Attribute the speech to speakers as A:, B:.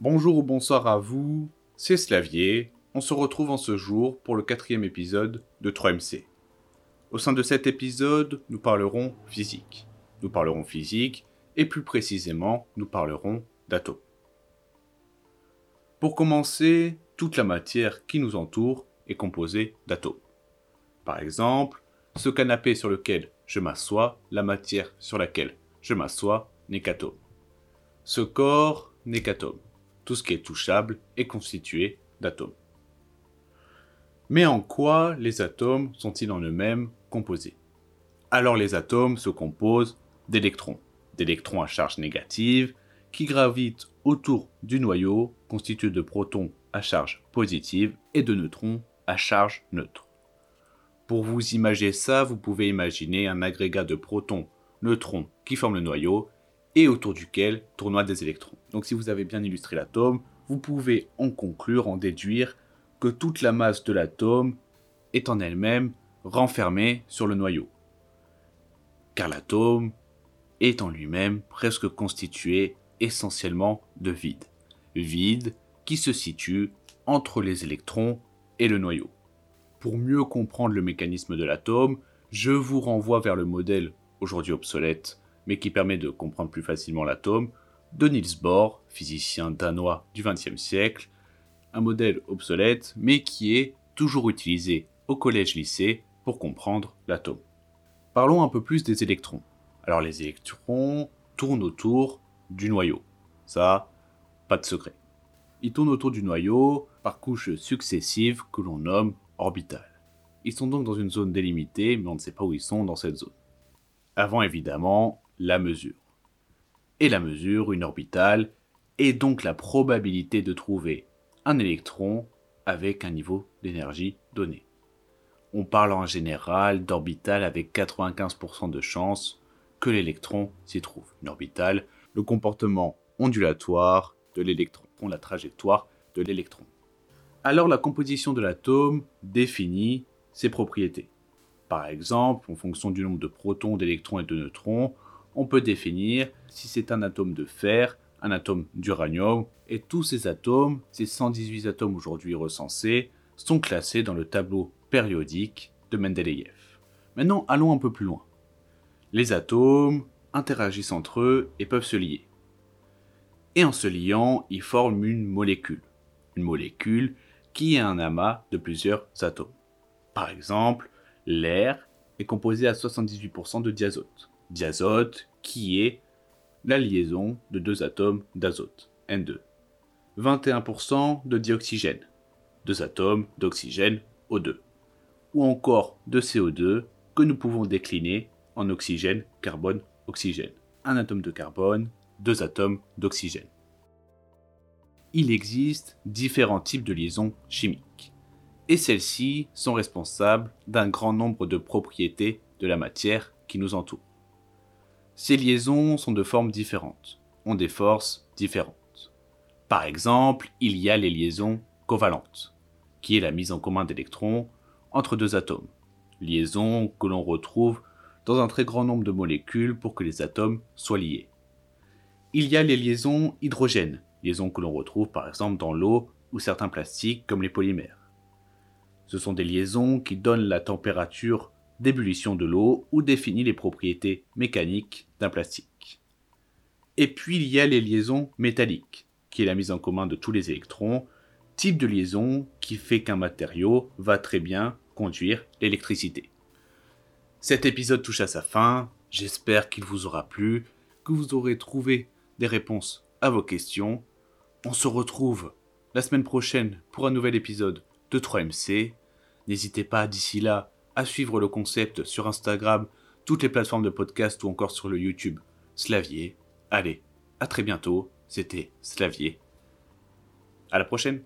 A: Bonjour ou bonsoir à vous, c'est Slavier. On se retrouve en ce jour pour le quatrième épisode de 3MC. Au sein de cet épisode, nous parlerons physique. Nous parlerons physique et plus précisément, nous parlerons d'atomes. Pour commencer, toute la matière qui nous entoure est composée d'atomes. Par exemple, ce canapé sur lequel je m'assois, la matière sur laquelle je m'assois n'est qu'atome. Ce corps n'est qu'atome tout ce qui est touchable est constitué d'atomes. Mais en quoi les atomes sont-ils en eux-mêmes composés? Alors les atomes se composent d'électrons, d'électrons à charge négative, qui gravitent autour du noyau constitué de protons à charge positive et de neutrons à charge neutre. Pour vous imaginer ça, vous pouvez imaginer un agrégat de protons, neutrons qui forment le noyau et autour duquel tournoient des électrons. Donc si vous avez bien illustré l'atome, vous pouvez en conclure, en déduire que toute la masse de l'atome est en elle-même renfermée sur le noyau. Car l'atome est en lui-même presque constitué essentiellement de vide. Vide qui se situe entre les électrons et le noyau. Pour mieux comprendre le mécanisme de l'atome, je vous renvoie vers le modèle aujourd'hui obsolète mais qui permet de comprendre plus facilement l'atome, de Niels Bohr, physicien danois du XXe siècle, un modèle obsolète, mais qui est toujours utilisé au collège-lycée pour comprendre l'atome. Parlons un peu plus des électrons. Alors les électrons tournent autour du noyau. Ça, pas de secret. Ils tournent autour du noyau par couches successives que l'on nomme orbitales. Ils sont donc dans une zone délimitée, mais on ne sait pas où ils sont dans cette zone. Avant évidemment la mesure. Et la mesure, une orbitale, est donc la probabilité de trouver un électron avec un niveau d'énergie donné. On parle en général d'orbitale avec 95% de chances que l'électron s'y trouve. Une orbitale, le comportement ondulatoire de l'électron, la trajectoire de l'électron. Alors la composition de l'atome définit ses propriétés. Par exemple, en fonction du nombre de protons, d'électrons et de neutrons, on peut définir si c'est un atome de fer, un atome d'uranium, et tous ces atomes, ces 118 atomes aujourd'hui recensés, sont classés dans le tableau périodique de Mendeleïev. Maintenant, allons un peu plus loin. Les atomes interagissent entre eux et peuvent se lier. Et en se liant, ils forment une molécule. Une molécule qui est un amas de plusieurs atomes. Par exemple, l'air est composé à 78% de diazote diazote, qui est la liaison de deux atomes d'azote, N2. 21% de dioxygène, deux atomes d'oxygène, O2. Ou encore de CO2 que nous pouvons décliner en oxygène, carbone, oxygène. Un atome de carbone, deux atomes d'oxygène. Il existe différents types de liaisons chimiques. Et celles-ci sont responsables d'un grand nombre de propriétés de la matière qui nous entoure. Ces liaisons sont de formes différentes, ont des forces différentes. Par exemple, il y a les liaisons covalentes, qui est la mise en commun d'électrons entre deux atomes, liaison que l'on retrouve dans un très grand nombre de molécules pour que les atomes soient liés. Il y a les liaisons hydrogènes, liaisons que l'on retrouve par exemple dans l'eau ou certains plastiques comme les polymères. Ce sont des liaisons qui donnent la température d'ébullition de l'eau ou définit les propriétés mécaniques d'un plastique. Et puis il y a les liaisons métalliques, qui est la mise en commun de tous les électrons, type de liaison qui fait qu'un matériau va très bien conduire l'électricité. Cet épisode touche à sa fin, j'espère qu'il vous aura plu, que vous aurez trouvé des réponses à vos questions. On se retrouve la semaine prochaine pour un nouvel épisode de 3MC. N'hésitez pas d'ici là à suivre le concept sur Instagram, toutes les plateformes de podcast ou encore sur le YouTube Slavier. Allez, à très bientôt, c'était Slavier. À la prochaine